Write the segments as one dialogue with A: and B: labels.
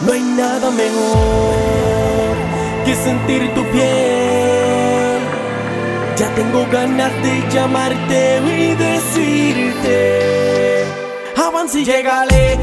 A: No hay nada mejor que sentir tu piel. Ya tengo ganas de llamarte y decirte: Avanza y llegale,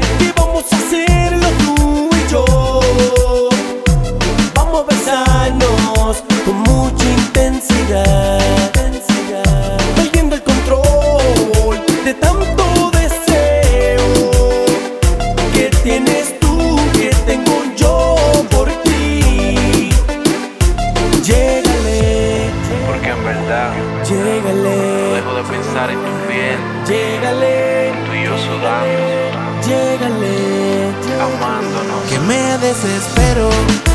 B: Verdad no
A: llégale,
B: dejo de pensar en tu piel,
A: llégale,
B: tú y yo sudando,
A: llégale.
B: amándonos.
C: Que me desespero,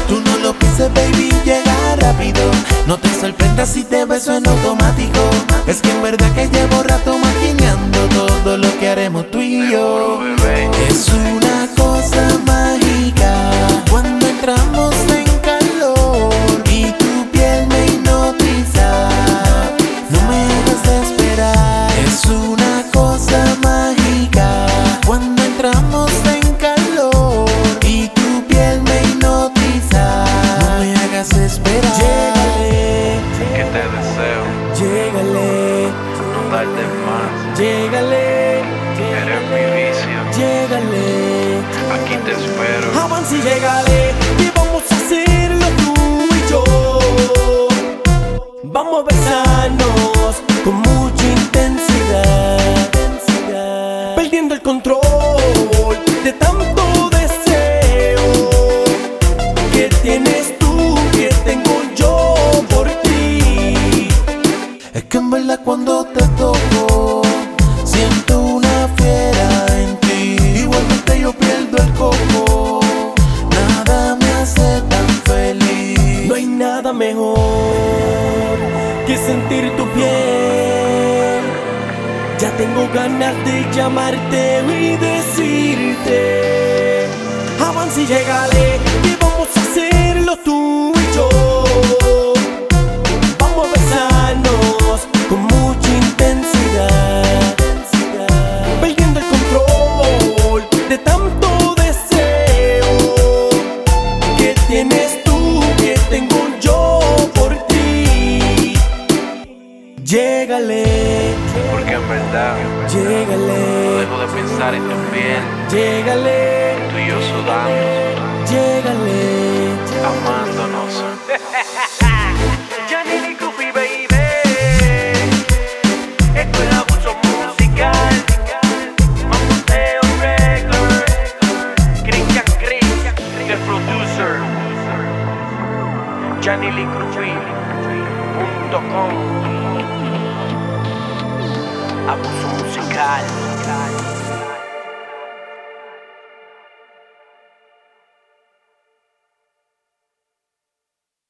C: tú no lo pienses baby, llega rápido. No te sorprendas si te beso en automático. Es que en verdad que llevo rato maquineando todo lo que haremos tú y yo.
B: Bebé.
C: Es una
A: llégale,
B: no darte más.
A: llégale,
B: Eres mi vicio,
A: llégale.
B: aquí te espero.
A: Avanza y llégale, que vamos a hacerlo tú y yo. Vamos a besarnos con mucha intensidad. Perdiendo el control de tanto
C: nada
A: mejor que sentir tu piel. Ya tengo ganas de llamarte y decirte: Avanza y llégale, Llégale,
B: Porque en verdad no
A: llégale,
B: dejo de pensar en tu piel,
A: llégale,
B: tú y yo sudando,
A: llégale.
B: amándonos.
A: Janine Goofy, baby. Esto es abuso musical. Mamoteo Record. Christian Chris, the producer. Abuso